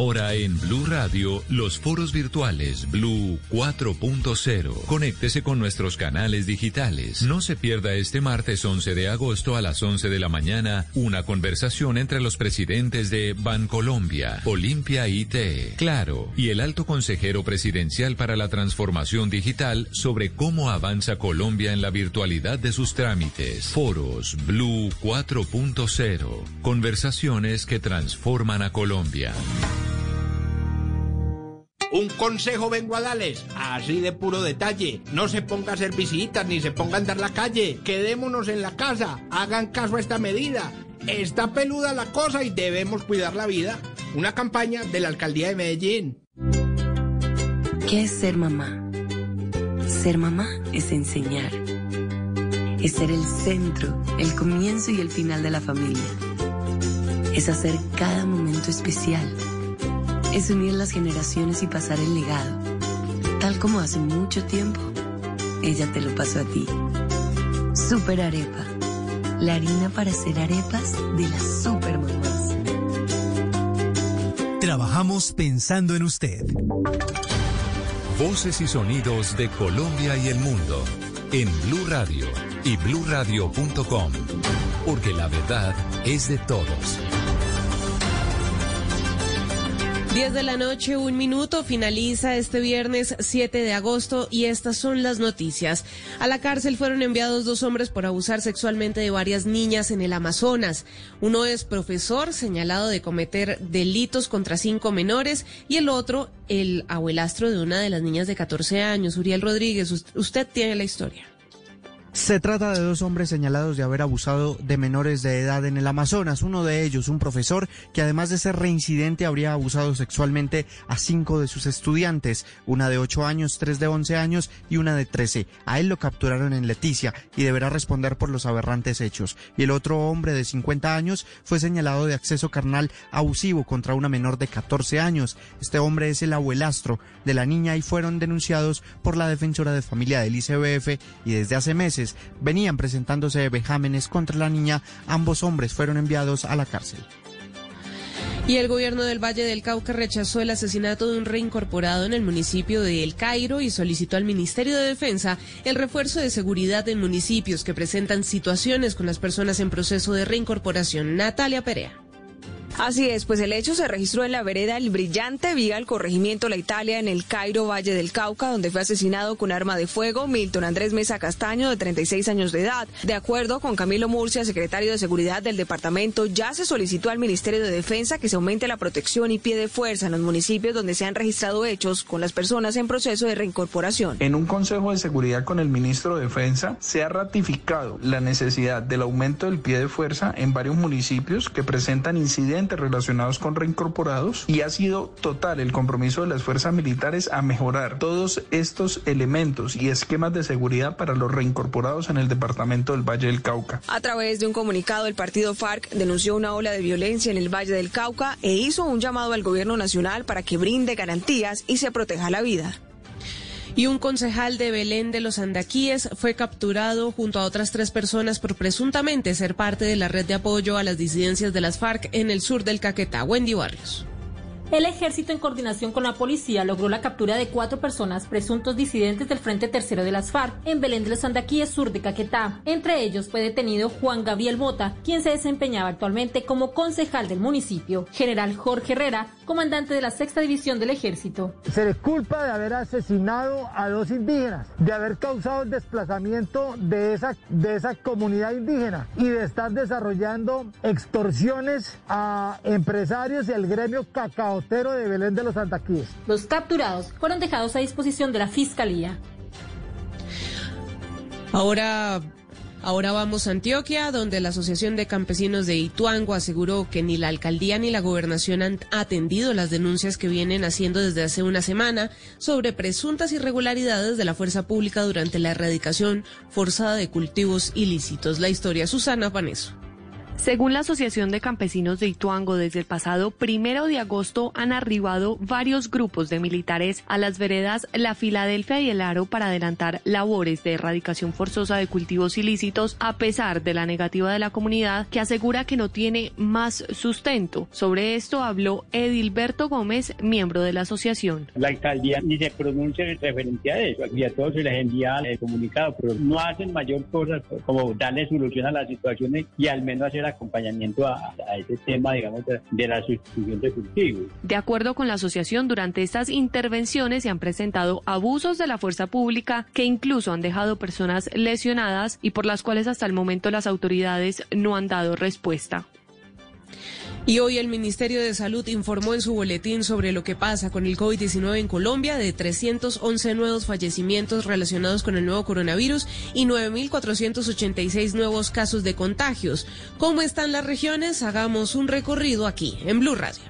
Ahora en Blue Radio, los foros virtuales Blue 4.0. Conéctese con nuestros canales digitales. No se pierda este martes 11 de agosto a las 11 de la mañana una conversación entre los presidentes de Bancolombia, Olimpia IT, Claro y el alto consejero presidencial para la transformación digital sobre cómo avanza Colombia en la virtualidad de sus trámites. Foros Blue 4.0. Conversaciones que transforman a Colombia. Un consejo vengo a darles, así de puro detalle. No se ponga a hacer visitas ni se ponga a andar la calle. Quedémonos en la casa. Hagan caso a esta medida. Está peluda la cosa y debemos cuidar la vida. Una campaña de la alcaldía de Medellín. ¿Qué es ser mamá? Ser mamá es enseñar. Es ser el centro, el comienzo y el final de la familia. Es hacer cada momento especial es unir las generaciones y pasar el legado, tal como hace mucho tiempo ella te lo pasó a ti. Super Arepa, la harina para hacer arepas de las super mamás. Trabajamos pensando en usted. Voces y sonidos de Colombia y el mundo en Blue Radio y bluradio.com, porque la verdad es de todos. 10 de la noche, un minuto, finaliza este viernes 7 de agosto y estas son las noticias. A la cárcel fueron enviados dos hombres por abusar sexualmente de varias niñas en el Amazonas. Uno es profesor señalado de cometer delitos contra cinco menores y el otro el abuelastro de una de las niñas de 14 años, Uriel Rodríguez. Usted tiene la historia. Se trata de dos hombres señalados de haber abusado de menores de edad en el Amazonas. Uno de ellos, un profesor que además de ser reincidente habría abusado sexualmente a cinco de sus estudiantes, una de ocho años, tres de once años y una de trece. A él lo capturaron en Leticia y deberá responder por los aberrantes hechos. Y el otro hombre de 50 años fue señalado de acceso carnal abusivo contra una menor de 14 años. Este hombre es el abuelastro de la niña y fueron denunciados por la defensora de familia del ICBF y desde hace meses venían presentándose vejámenes contra la niña. Ambos hombres fueron enviados a la cárcel. Y el gobierno del Valle del Cauca rechazó el asesinato de un reincorporado en el municipio de El Cairo y solicitó al Ministerio de Defensa el refuerzo de seguridad en municipios que presentan situaciones con las personas en proceso de reincorporación. Natalia Perea. Así es, pues el hecho se registró en la vereda El Brillante, vía el corregimiento La Italia, en el Cairo, Valle del Cauca, donde fue asesinado con arma de fuego Milton Andrés Mesa Castaño, de 36 años de edad. De acuerdo con Camilo Murcia, secretario de Seguridad del departamento, ya se solicitó al Ministerio de Defensa que se aumente la protección y pie de fuerza en los municipios donde se han registrado hechos con las personas en proceso de reincorporación. En un Consejo de Seguridad con el ministro de Defensa se ha ratificado la necesidad del aumento del pie de fuerza en varios municipios que presentan incidentes relacionados con reincorporados y ha sido total el compromiso de las fuerzas militares a mejorar todos estos elementos y esquemas de seguridad para los reincorporados en el departamento del Valle del Cauca. A través de un comunicado, el partido FARC denunció una ola de violencia en el Valle del Cauca e hizo un llamado al gobierno nacional para que brinde garantías y se proteja la vida y un concejal de Belén de los Andaquíes fue capturado junto a otras tres personas por presuntamente ser parte de la red de apoyo a las disidencias de las FARC en el sur del Caquetá. Wendy Barrios. El ejército, en coordinación con la policía, logró la captura de cuatro personas presuntos disidentes del Frente Tercero de las FARC en Belén de los Andaquíes, sur de Caquetá. Entre ellos fue detenido Juan Gabriel Mota, quien se desempeñaba actualmente como concejal del municipio. General Jorge Herrera, comandante de la sexta división del ejército. Se le culpa de haber asesinado a dos indígenas, de haber causado el desplazamiento de esa, de esa comunidad indígena y de estar desarrollando extorsiones a empresarios y al gremio cacao de Belén de los. Los capturados fueron dejados a disposición de la Fiscalía. Ahora Ahora vamos a Antioquia, donde la Asociación de Campesinos de Ituango aseguró que ni la alcaldía ni la gobernación han atendido las denuncias que vienen haciendo desde hace una semana sobre presuntas irregularidades de la fuerza pública durante la erradicación forzada de cultivos ilícitos. La historia Susana Paneso. Según la Asociación de Campesinos de Ituango, desde el pasado primero de agosto han arribado varios grupos de militares a las veredas La Filadelfia y el Aro para adelantar labores de erradicación forzosa de cultivos ilícitos, a pesar de la negativa de la comunidad que asegura que no tiene más sustento. Sobre esto habló Edilberto Gómez, miembro de la asociación. La alcaldía ni se pronuncia en referencia a eso, y a todos se les envía el comunicado, pero no hacen mayor cosa como darle solución a las situaciones y al menos hacer acompañamiento a, ese tema, digamos, de, la sustitución de cultivos. De acuerdo con la asociación, durante estas intervenciones se han presentado abusos de la fuerza pública que incluso han dejado personas lesionadas y por las cuales hasta el momento las autoridades no han dado respuesta. Y hoy el Ministerio de Salud informó en su boletín sobre lo que pasa con el COVID-19 en Colombia, de 311 nuevos fallecimientos relacionados con el nuevo coronavirus y 9.486 nuevos casos de contagios. ¿Cómo están las regiones? Hagamos un recorrido aquí en Blue Radio.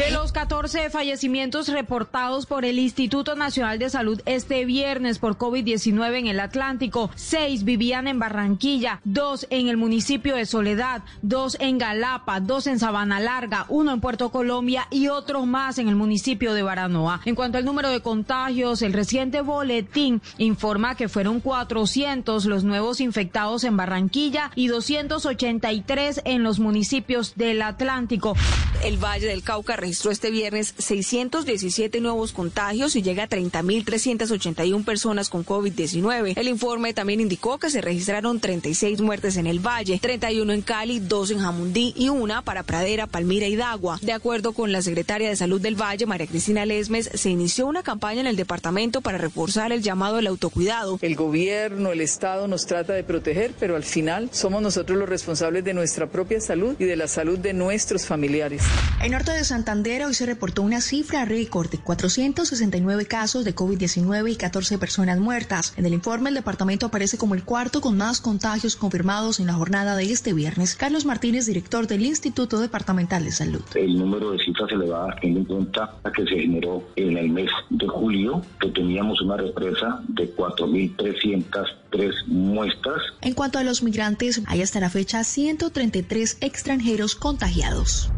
De los 14 fallecimientos reportados por el Instituto Nacional de Salud este viernes por COVID-19 en el Atlántico, seis vivían en Barranquilla, dos en el municipio de Soledad, dos en Galapa, dos en Sabana Larga, uno en Puerto Colombia y otro más en el municipio de Baranoa. En cuanto al número de contagios, el reciente boletín informa que fueron 400 los nuevos infectados en Barranquilla y 283 en los municipios del Atlántico. El Valle del Cauca registró este viernes 617 nuevos contagios y llega a 30.381 personas con COVID-19. El informe también indicó que se registraron 36 muertes en el Valle, 31 en Cali, 2 en Jamundí y una para Pradera, Palmira y Dagua. De acuerdo con la secretaria de Salud del Valle, María Cristina Lesmes, se inició una campaña en el departamento para reforzar el llamado al autocuidado. El gobierno, el Estado nos trata de proteger, pero al final somos nosotros los responsables de nuestra propia salud y de la salud de nuestros familiares. En norte de Santander, hoy se reportó una cifra récord de 469 casos de COVID-19 y 14 personas muertas. En el informe, el departamento aparece como el cuarto con más contagios confirmados en la jornada de este viernes. Carlos Martínez, director del Instituto Departamental de Salud. El número de cifras elevadas, teniendo en cuenta que se generó en el mes de julio, que teníamos una represa de 4.303 muestras. En cuanto a los migrantes, hay hasta la fecha 133 extranjeros contagiados.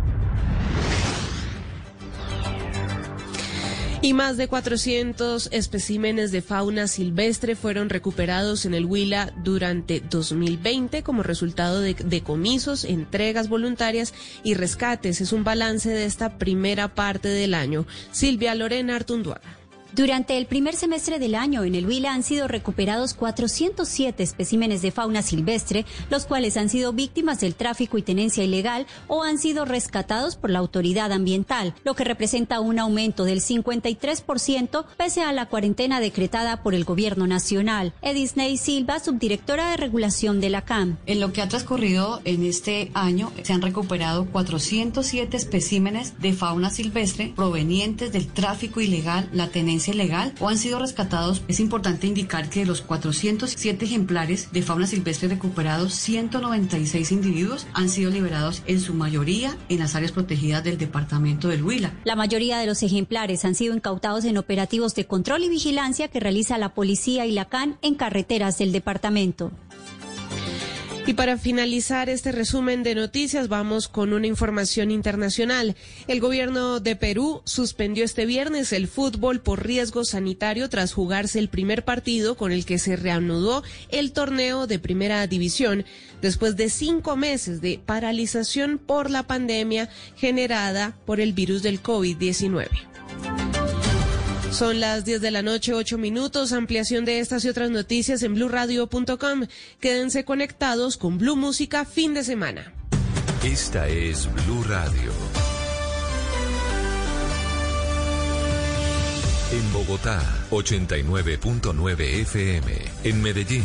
Y más de 400 especímenes de fauna silvestre fueron recuperados en el Huila durante 2020 como resultado de decomisos, entregas voluntarias y rescates. Es un balance de esta primera parte del año. Silvia Lorena Artunduaga. Durante el primer semestre del año en el Huila han sido recuperados 407 especímenes de fauna silvestre, los cuales han sido víctimas del tráfico y tenencia ilegal o han sido rescatados por la autoridad ambiental, lo que representa un aumento del 53% pese a la cuarentena decretada por el gobierno nacional. Edisney Silva, subdirectora de regulación de la CAM. En lo que ha transcurrido en este año se han recuperado 407 especímenes de fauna silvestre provenientes del tráfico ilegal, la tenencia legal o han sido rescatados, es importante indicar que de los 407 ejemplares de fauna silvestre recuperados, 196 individuos han sido liberados en su mayoría en las áreas protegidas del departamento del Huila. La mayoría de los ejemplares han sido incautados en operativos de control y vigilancia que realiza la policía y la CAN en carreteras del departamento. Y para finalizar este resumen de noticias, vamos con una información internacional. El gobierno de Perú suspendió este viernes el fútbol por riesgo sanitario tras jugarse el primer partido con el que se reanudó el torneo de primera división después de cinco meses de paralización por la pandemia generada por el virus del COVID-19. Son las 10 de la noche, 8 minutos. Ampliación de estas y otras noticias en blurradio.com. Quédense conectados con Blue Música fin de semana. Esta es Blue Radio. En Bogotá, 89.9 FM. En Medellín.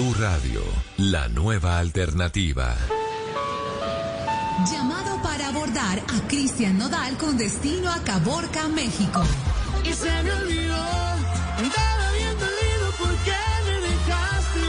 Blue Radio, la nueva alternativa. Llamado para abordar a Cristian Nodal con destino a Caborca, México. Y se me olvidó, andaba bien dolido porque me dejaste.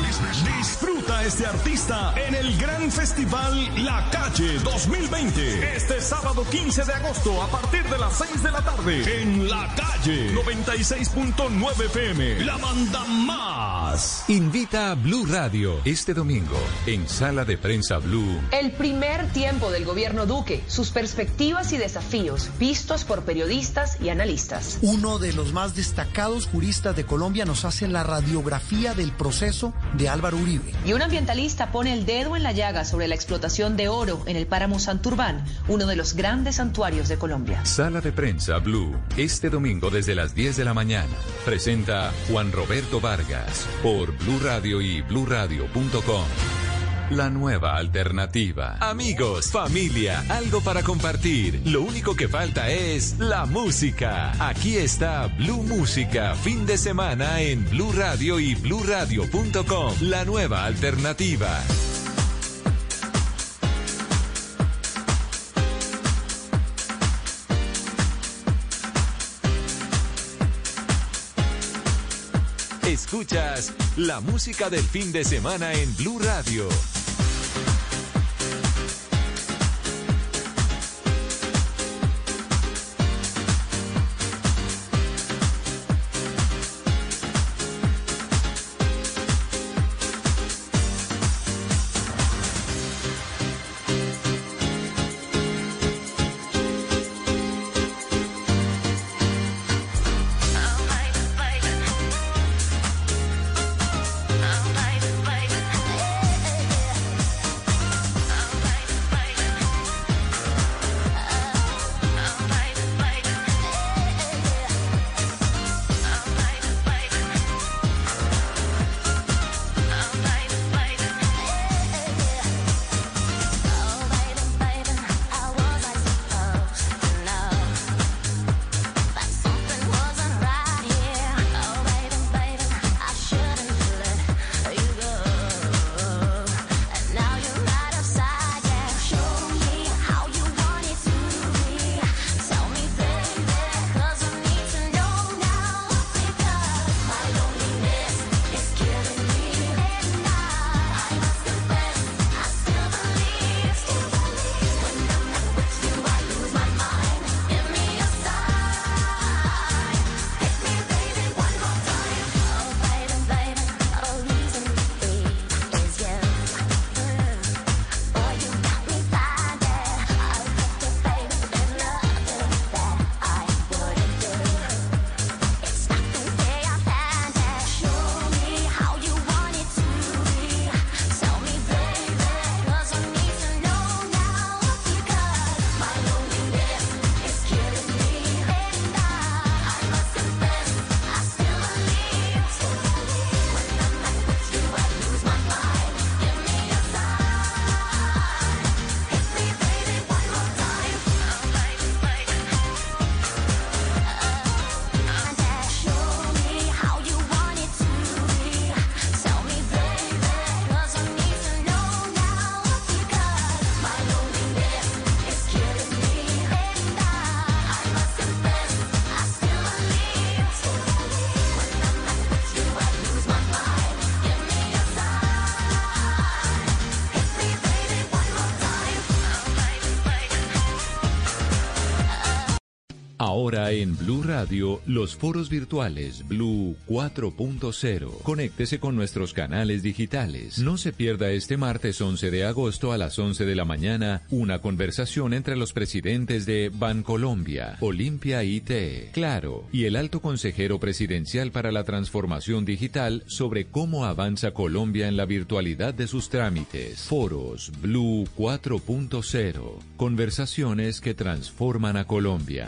Disfruta a este artista en el gran festival La Calle 2020. Este sábado 15 de agosto a partir de las 6 de la tarde en La Calle 96.9 FM. La manda más. Invita a Blue Radio este domingo en Sala de Prensa Blue. El primer tiempo del gobierno Duque, sus perspectivas y desafíos vistos por periodistas y analistas. Uno de los más destacados juristas de Colombia nos hace la radiografía del proceso de Álvaro Uribe. Y un ambientalista pone el dedo en la llaga sobre la explotación de oro en el páramo Santurbán, uno de los grandes santuarios de Colombia. Sala de Prensa Blue, este domingo desde las 10 de la mañana. Presenta Juan Roberto Vargas por Blue Radio y bluradio.com. La nueva alternativa. Amigos, familia, algo para compartir. Lo único que falta es la música. Aquí está Blue Música, fin de semana en Blue Radio y bluradio.com. La nueva alternativa. Escuchas la música del fin de semana en Blue Radio. Blue Radio, los foros virtuales Blue 4.0. Conéctese con nuestros canales digitales. No se pierda este martes 11 de agosto a las 11 de la mañana una conversación entre los presidentes de Bancolombia, Olimpia IT, Claro y el alto consejero presidencial para la transformación digital sobre cómo avanza Colombia en la virtualidad de sus trámites. Foros Blue 4.0. Conversaciones que transforman a Colombia.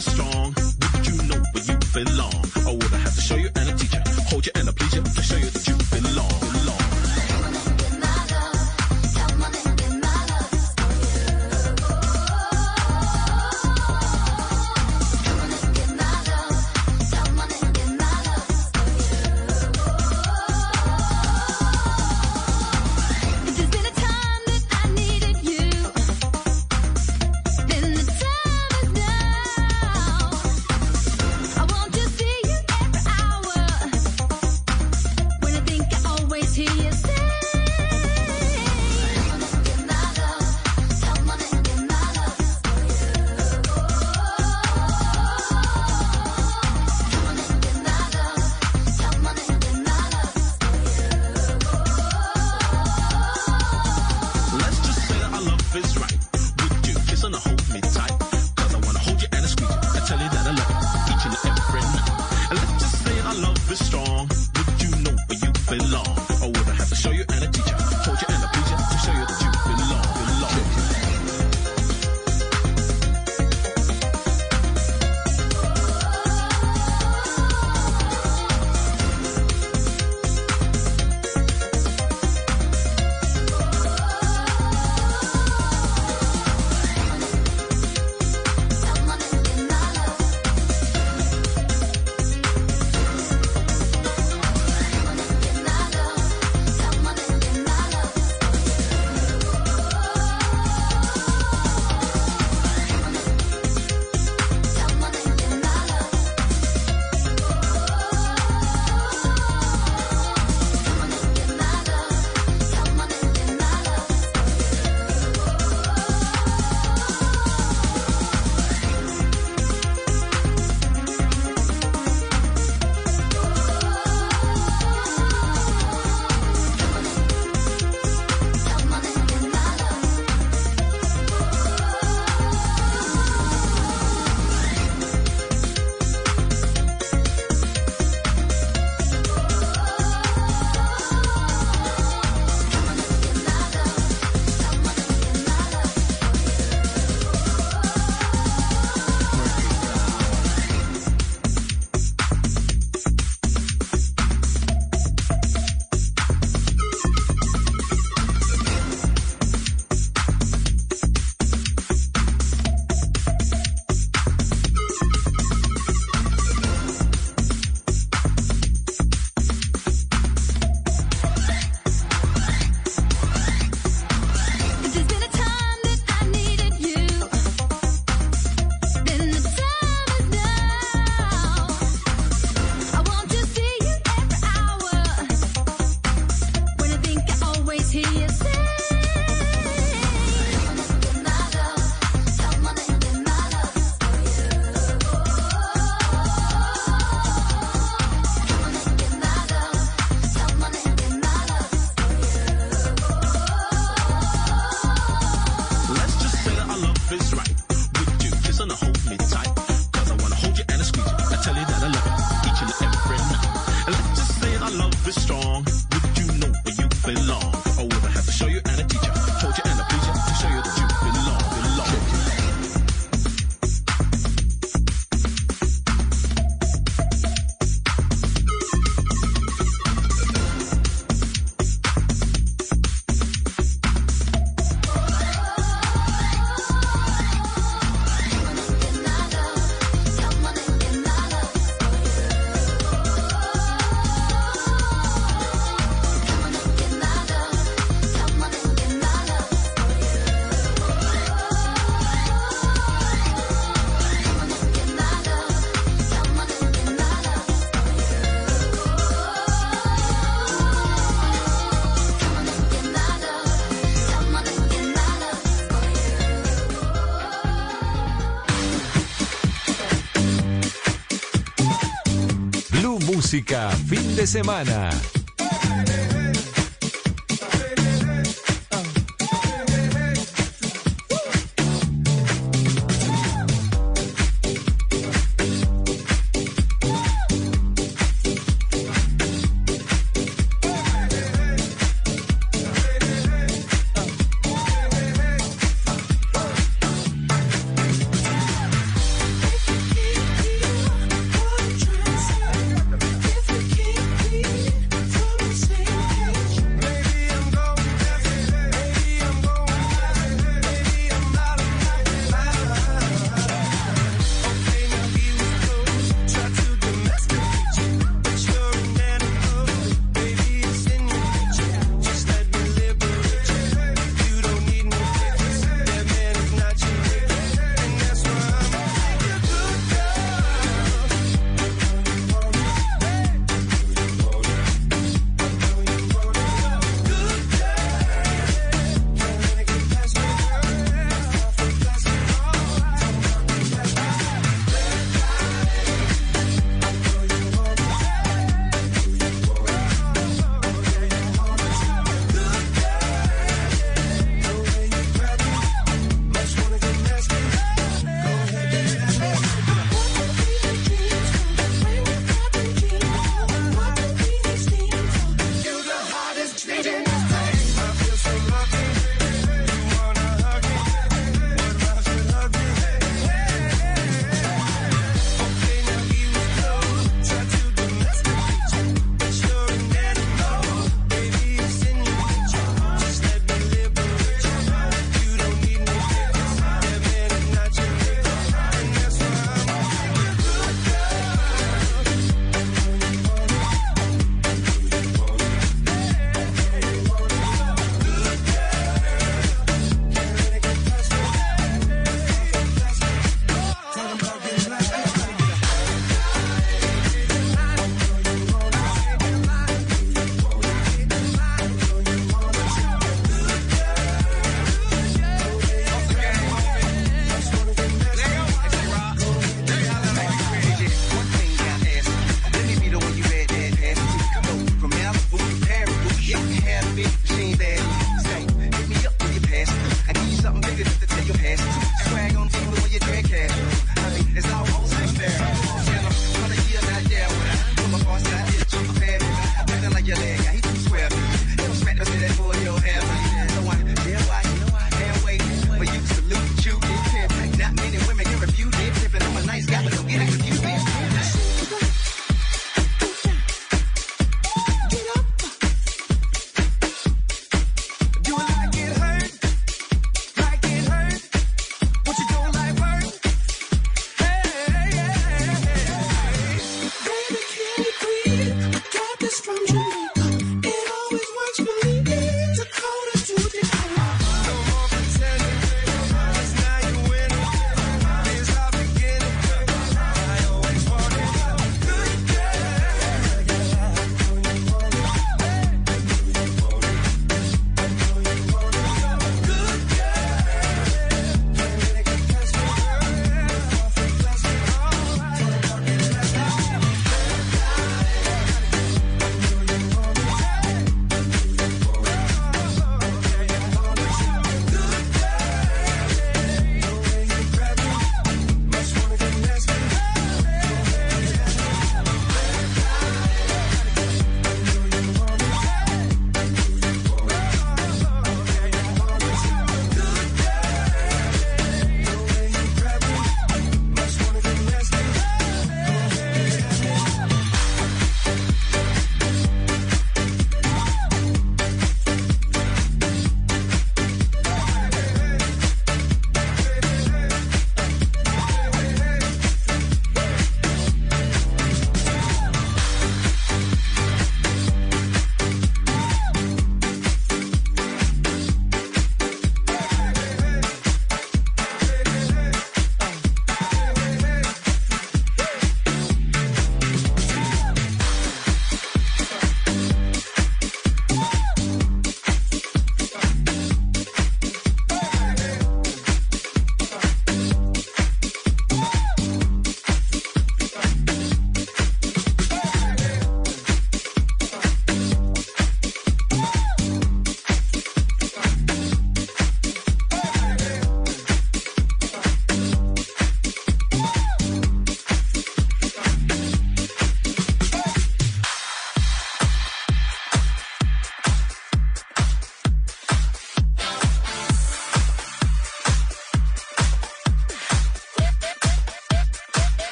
strong. Fin de semana.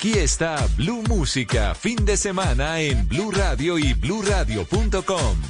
Aquí está Blue Música, fin de semana en Blue Radio y bluradio.com.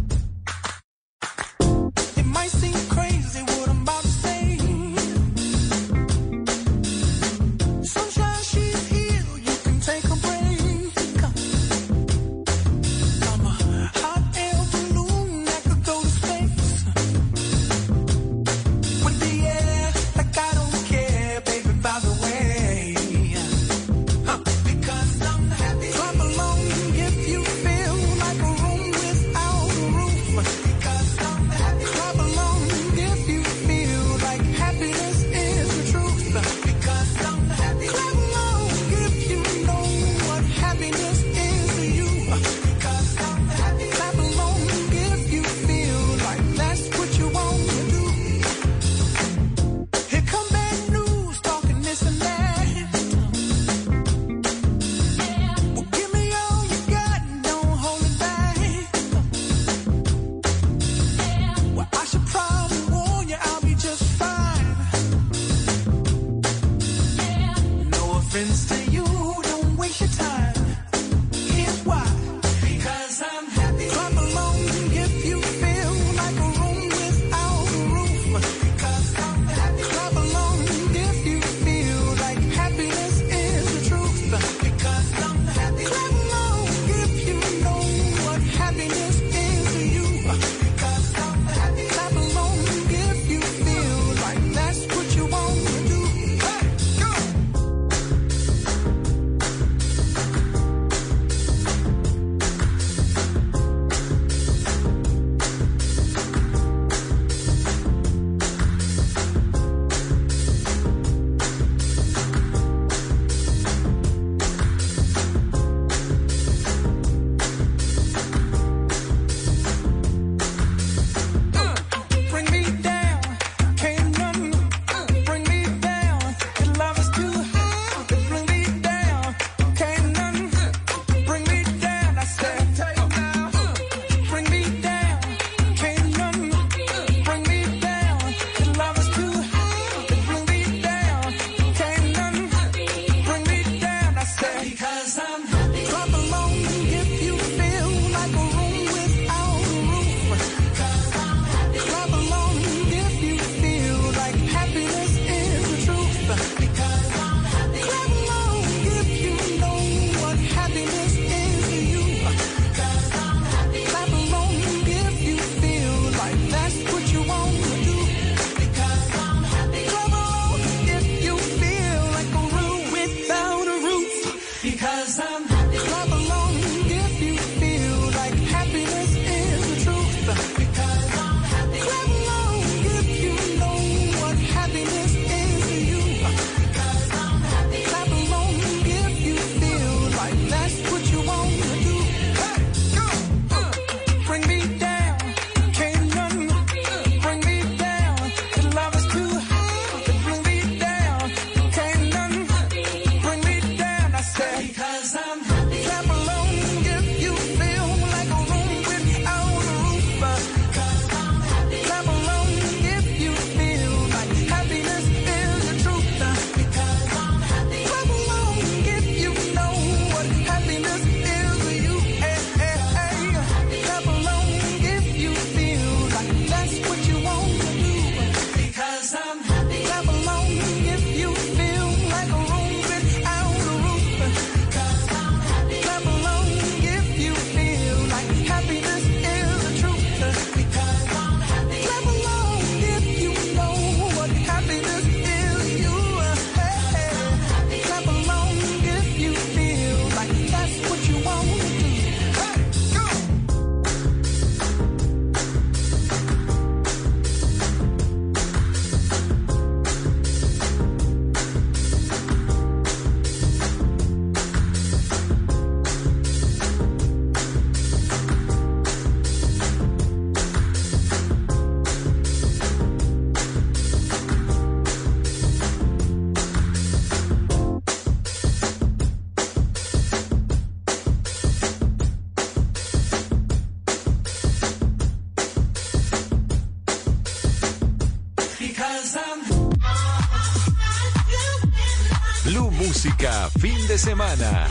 semana.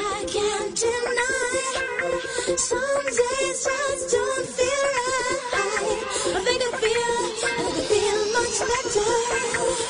I can't deny. Some days just don't feel right. I think I feel, I feel much better.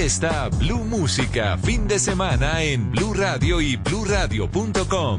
Está Blue Música, fin de semana en Blue Radio y bluradio.com.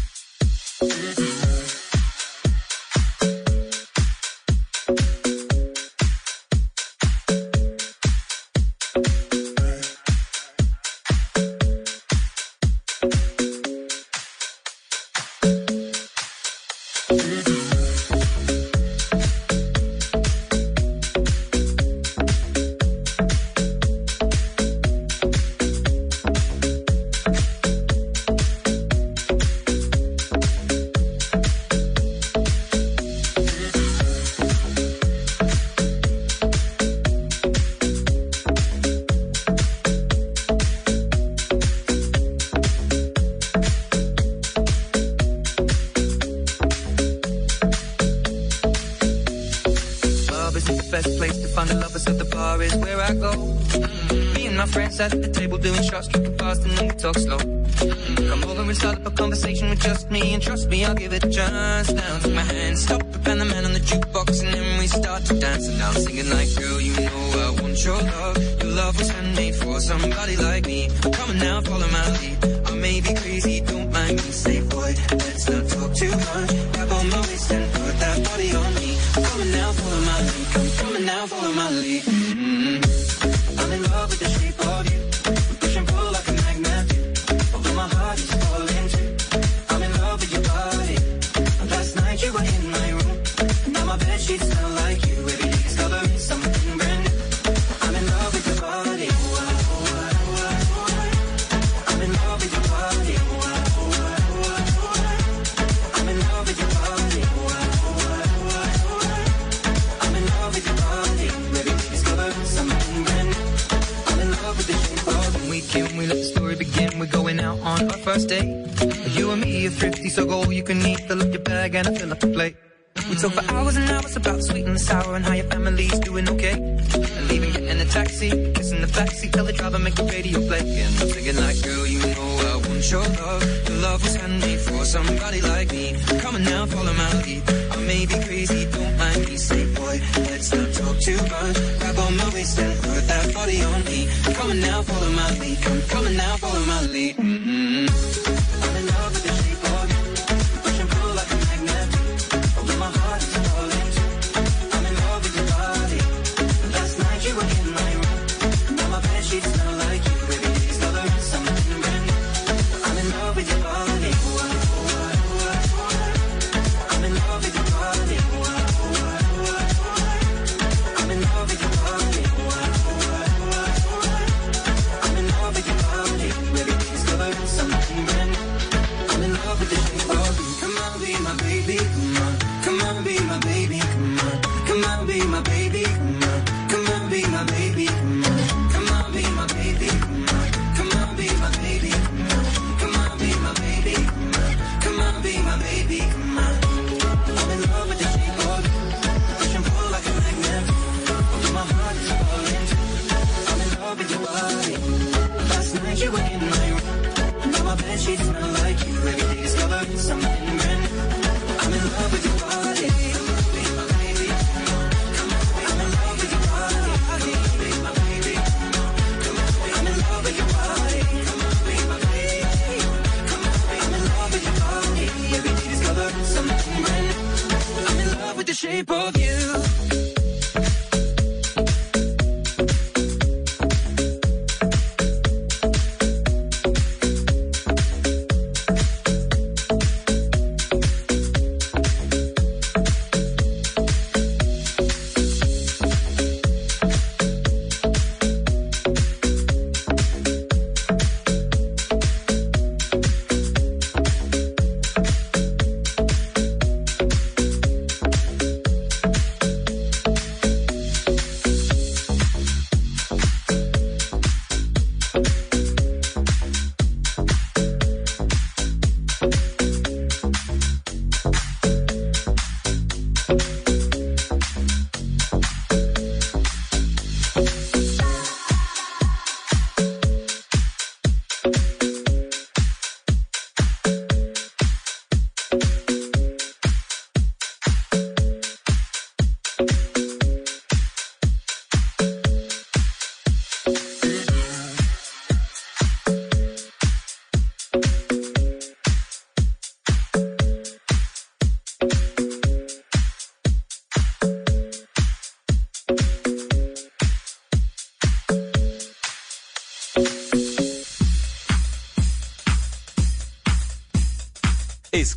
Grab on my waist and put that body on me. I'm coming now, follow my lead. I'm coming now, follow my lead. Mm -hmm. I'm in love with the shape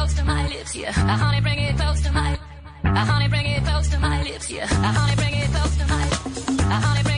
close to my lips, yeah. I honey, bring it close to my. I honey, bring it close to my lips, yeah. I honey, bring it close to my. I honey.